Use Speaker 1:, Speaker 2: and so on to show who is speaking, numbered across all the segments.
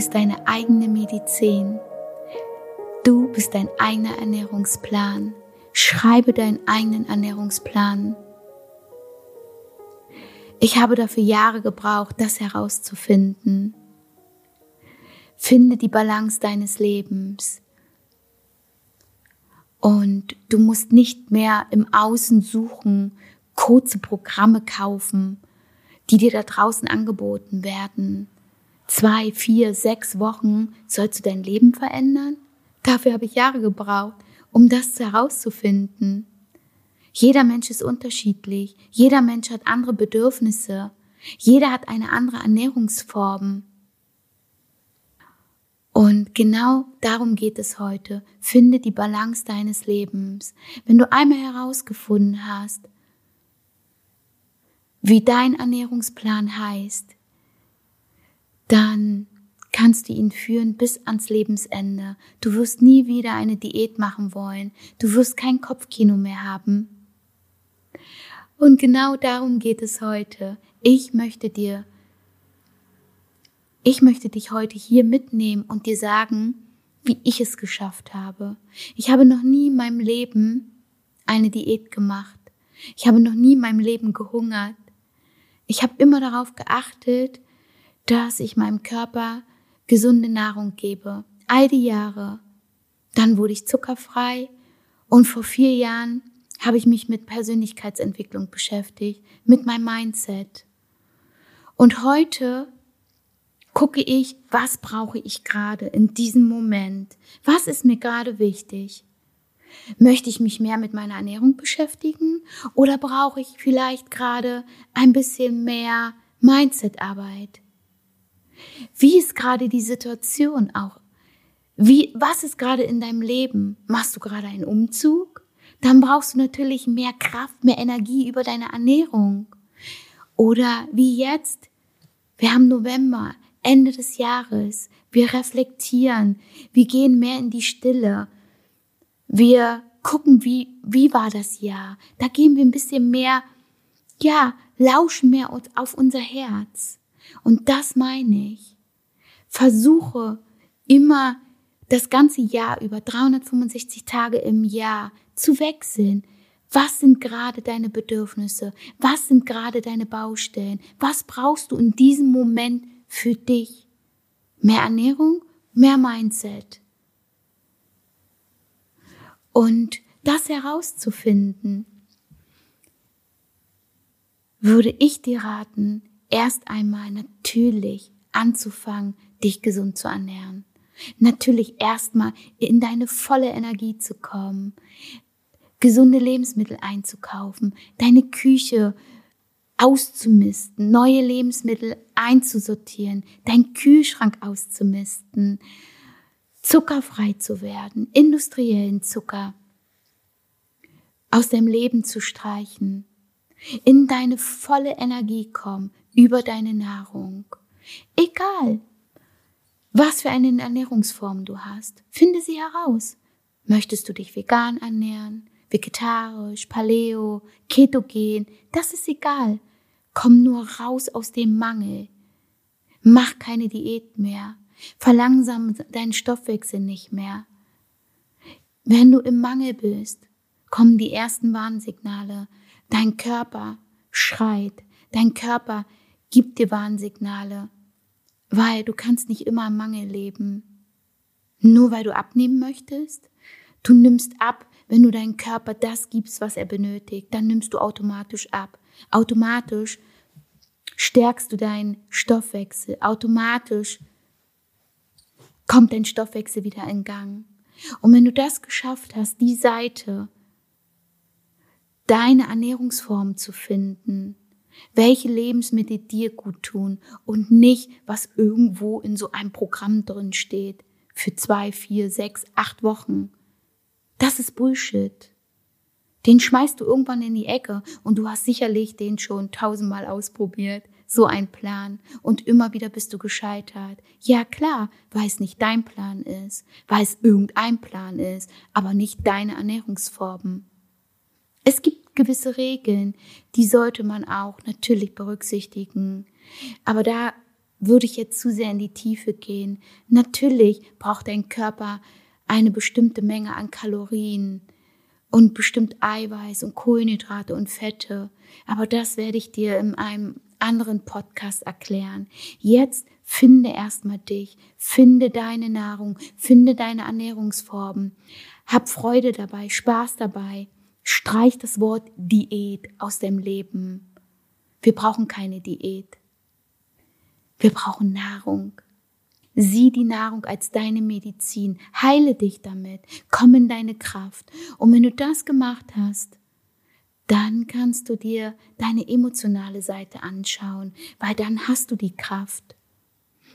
Speaker 1: bist deine eigene Medizin. Du bist dein eigener Ernährungsplan. Schreibe deinen eigenen Ernährungsplan. Ich habe dafür Jahre gebraucht, das herauszufinden. Finde die Balance deines Lebens. Und du musst nicht mehr im Außen suchen, kurze Programme kaufen, die dir da draußen angeboten werden. Zwei, vier, sechs Wochen sollst du dein Leben verändern? Dafür habe ich Jahre gebraucht, um das herauszufinden. Jeder Mensch ist unterschiedlich. Jeder Mensch hat andere Bedürfnisse. Jeder hat eine andere Ernährungsform. Und genau darum geht es heute. Finde die Balance deines Lebens. Wenn du einmal herausgefunden hast, wie dein Ernährungsplan heißt, dann kannst du ihn führen bis ans Lebensende. Du wirst nie wieder eine Diät machen wollen. Du wirst kein Kopfkino mehr haben. Und genau darum geht es heute. Ich möchte dir, ich möchte dich heute hier mitnehmen und dir sagen, wie ich es geschafft habe. Ich habe noch nie in meinem Leben eine Diät gemacht. Ich habe noch nie in meinem Leben gehungert. Ich habe immer darauf geachtet, dass ich meinem Körper gesunde Nahrung gebe. All die Jahre. Dann wurde ich zuckerfrei und vor vier Jahren habe ich mich mit Persönlichkeitsentwicklung beschäftigt, mit meinem Mindset. Und heute gucke ich, was brauche ich gerade in diesem Moment? Was ist mir gerade wichtig? Möchte ich mich mehr mit meiner Ernährung beschäftigen oder brauche ich vielleicht gerade ein bisschen mehr Mindset-Arbeit? Wie ist gerade die Situation auch? Wie, was ist gerade in deinem Leben? Machst du gerade einen Umzug? Dann brauchst du natürlich mehr Kraft, mehr Energie über deine Ernährung. Oder wie jetzt? Wir haben November, Ende des Jahres. Wir reflektieren. Wir gehen mehr in die Stille. Wir gucken, wie, wie war das Jahr? Da gehen wir ein bisschen mehr, ja, lauschen mehr auf unser Herz. Und das meine ich. Versuche immer das ganze Jahr über 365 Tage im Jahr zu wechseln. Was sind gerade deine Bedürfnisse? Was sind gerade deine Baustellen? Was brauchst du in diesem Moment für dich? Mehr Ernährung, mehr Mindset. Und das herauszufinden, würde ich dir raten, erst einmal natürlich anzufangen, dich gesund zu ernähren. Natürlich erstmal in deine volle Energie zu kommen, gesunde Lebensmittel einzukaufen, deine Küche auszumisten, neue Lebensmittel einzusortieren, deinen Kühlschrank auszumisten, zuckerfrei zu werden, industriellen Zucker aus deinem Leben zu streichen, in deine volle Energie kommen über deine Nahrung. Egal, was für eine Ernährungsform du hast, finde sie heraus. Möchtest du dich vegan ernähren, vegetarisch, paleo, ketogen, das ist egal. Komm nur raus aus dem Mangel. Mach keine Diät mehr. Verlangsam deinen Stoffwechsel nicht mehr. Wenn du im Mangel bist, kommen die ersten Warnsignale. Dein Körper schreit. Dein Körper gibt dir Warnsignale. Weil du kannst nicht immer im Mangel leben. Nur weil du abnehmen möchtest. Du nimmst ab, wenn du deinem Körper das gibst, was er benötigt. Dann nimmst du automatisch ab. Automatisch stärkst du deinen Stoffwechsel. Automatisch kommt dein Stoffwechsel wieder in Gang. Und wenn du das geschafft hast, die Seite, deine Ernährungsform zu finden, welche Lebensmittel dir gut tun und nicht, was irgendwo in so einem Programm drin steht für zwei, vier, sechs, acht Wochen. Das ist Bullshit. Den schmeißt du irgendwann in die Ecke und du hast sicherlich den schon tausendmal ausprobiert. So ein Plan. Und immer wieder bist du gescheitert. Ja klar, weil es nicht dein Plan ist, weil es irgendein Plan ist, aber nicht deine Ernährungsformen. Es gibt gewisse Regeln, die sollte man auch natürlich berücksichtigen. Aber da würde ich jetzt zu sehr in die Tiefe gehen. Natürlich braucht dein Körper eine bestimmte Menge an Kalorien und bestimmt Eiweiß und Kohlenhydrate und Fette. Aber das werde ich dir in einem anderen Podcast erklären. Jetzt finde erstmal dich, finde deine Nahrung, finde deine Ernährungsformen. Hab Freude dabei, Spaß dabei. Streich das Wort Diät aus deinem Leben. Wir brauchen keine Diät. Wir brauchen Nahrung. Sieh die Nahrung als deine Medizin. Heile dich damit. Komm in deine Kraft. Und wenn du das gemacht hast, dann kannst du dir deine emotionale Seite anschauen, weil dann hast du die Kraft.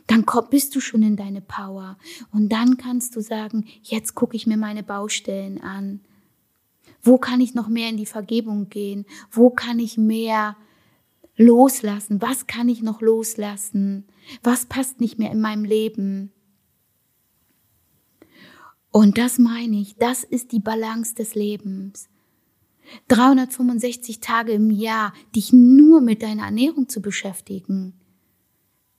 Speaker 1: Dann bist du schon in deine Power. Und dann kannst du sagen, jetzt gucke ich mir meine Baustellen an. Wo kann ich noch mehr in die Vergebung gehen? Wo kann ich mehr loslassen? Was kann ich noch loslassen? Was passt nicht mehr in meinem Leben? Und das meine ich, das ist die Balance des Lebens. 365 Tage im Jahr, dich nur mit deiner Ernährung zu beschäftigen.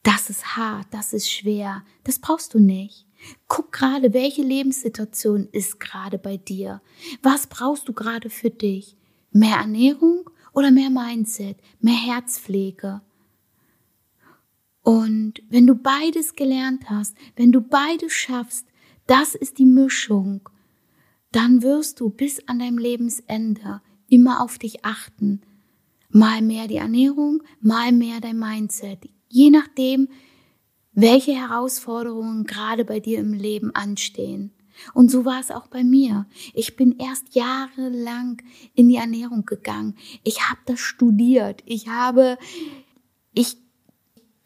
Speaker 1: Das ist hart, das ist schwer, das brauchst du nicht. Guck gerade, welche Lebenssituation ist gerade bei dir. Was brauchst du gerade für dich? Mehr Ernährung oder mehr Mindset, mehr Herzpflege? Und wenn du beides gelernt hast, wenn du beides schaffst, das ist die Mischung, dann wirst du bis an deinem Lebensende immer auf dich achten. Mal mehr die Ernährung, mal mehr dein Mindset. Je nachdem, welche Herausforderungen gerade bei dir im Leben anstehen. Und so war es auch bei mir. Ich bin erst jahrelang in die Ernährung gegangen. Ich habe das studiert. Ich habe, ich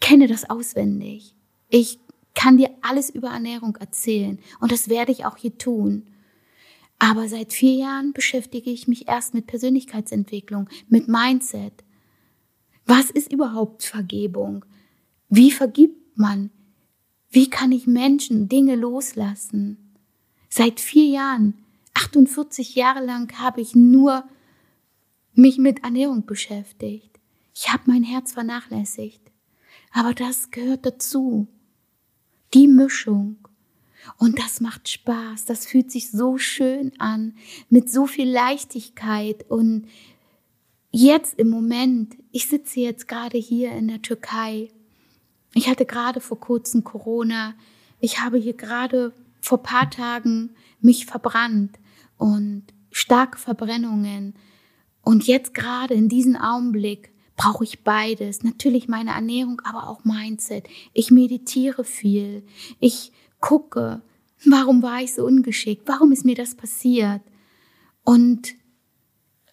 Speaker 1: kenne das auswendig. Ich kann dir alles über Ernährung erzählen und das werde ich auch hier tun. Aber seit vier Jahren beschäftige ich mich erst mit Persönlichkeitsentwicklung, mit Mindset. Was ist überhaupt Vergebung? Wie vergibt man? Wie kann ich Menschen Dinge loslassen? Seit vier Jahren, 48 Jahre lang habe ich nur mich mit Ernährung beschäftigt. Ich habe mein Herz vernachlässigt. Aber das gehört dazu. Die Mischung. Und das macht Spaß. Das fühlt sich so schön an. Mit so viel Leichtigkeit. Und jetzt im Moment, ich sitze jetzt gerade hier in der Türkei. Ich hatte gerade vor kurzem Corona. Ich habe hier gerade vor paar Tagen mich verbrannt und starke Verbrennungen. Und jetzt gerade in diesem Augenblick brauche ich beides. Natürlich meine Ernährung, aber auch Mindset. Ich meditiere viel. Ich gucke, warum war ich so ungeschickt? Warum ist mir das passiert? Und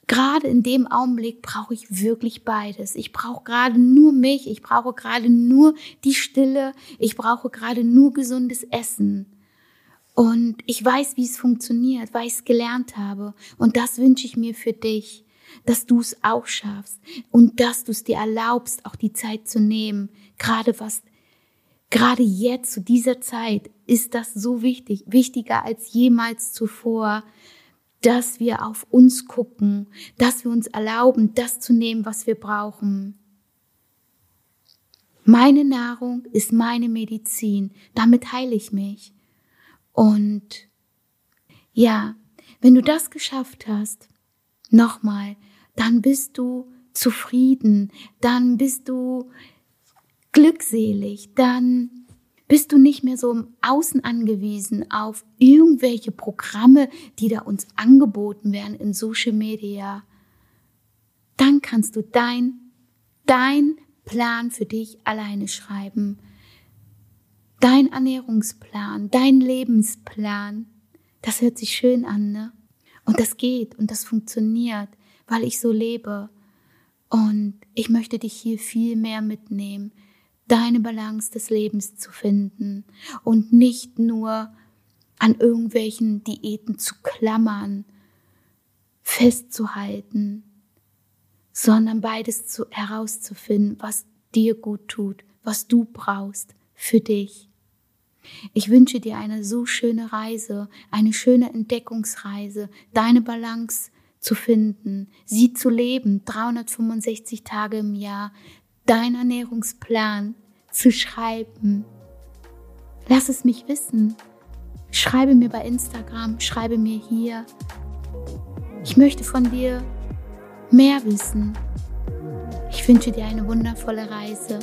Speaker 1: gerade in dem Augenblick brauche ich wirklich beides. Ich brauche gerade nur mich. Ich brauche gerade nur die Stille. Ich brauche gerade nur gesundes Essen. Und ich weiß, wie es funktioniert, weil ich es gelernt habe. Und das wünsche ich mir für dich dass du es auch schaffst und dass du es dir erlaubst, auch die Zeit zu nehmen. Gerade was, gerade jetzt zu dieser Zeit ist das so wichtig, wichtiger als jemals zuvor, dass wir auf uns gucken, dass wir uns erlauben, das zu nehmen, was wir brauchen. Meine Nahrung ist meine Medizin, damit heile ich mich. Und ja, wenn du das geschafft hast, nochmal, dann bist du zufrieden, dann bist du glückselig, dann bist du nicht mehr so im Außen angewiesen auf irgendwelche Programme, die da uns angeboten werden in Social Media. Dann kannst du dein, dein Plan für dich alleine schreiben. Dein Ernährungsplan, dein Lebensplan. Das hört sich schön an, ne? Und das geht und das funktioniert weil ich so lebe. Und ich möchte dich hier viel mehr mitnehmen, deine Balance des Lebens zu finden und nicht nur an irgendwelchen Diäten zu klammern, festzuhalten, sondern beides zu, herauszufinden, was dir gut tut, was du brauchst für dich. Ich wünsche dir eine so schöne Reise, eine schöne Entdeckungsreise, deine Balance zu finden, sie zu leben, 365 Tage im Jahr, dein Ernährungsplan zu schreiben. Lass es mich wissen. Schreibe mir bei Instagram, schreibe mir hier. Ich möchte von dir mehr wissen. Ich wünsche dir eine wundervolle Reise.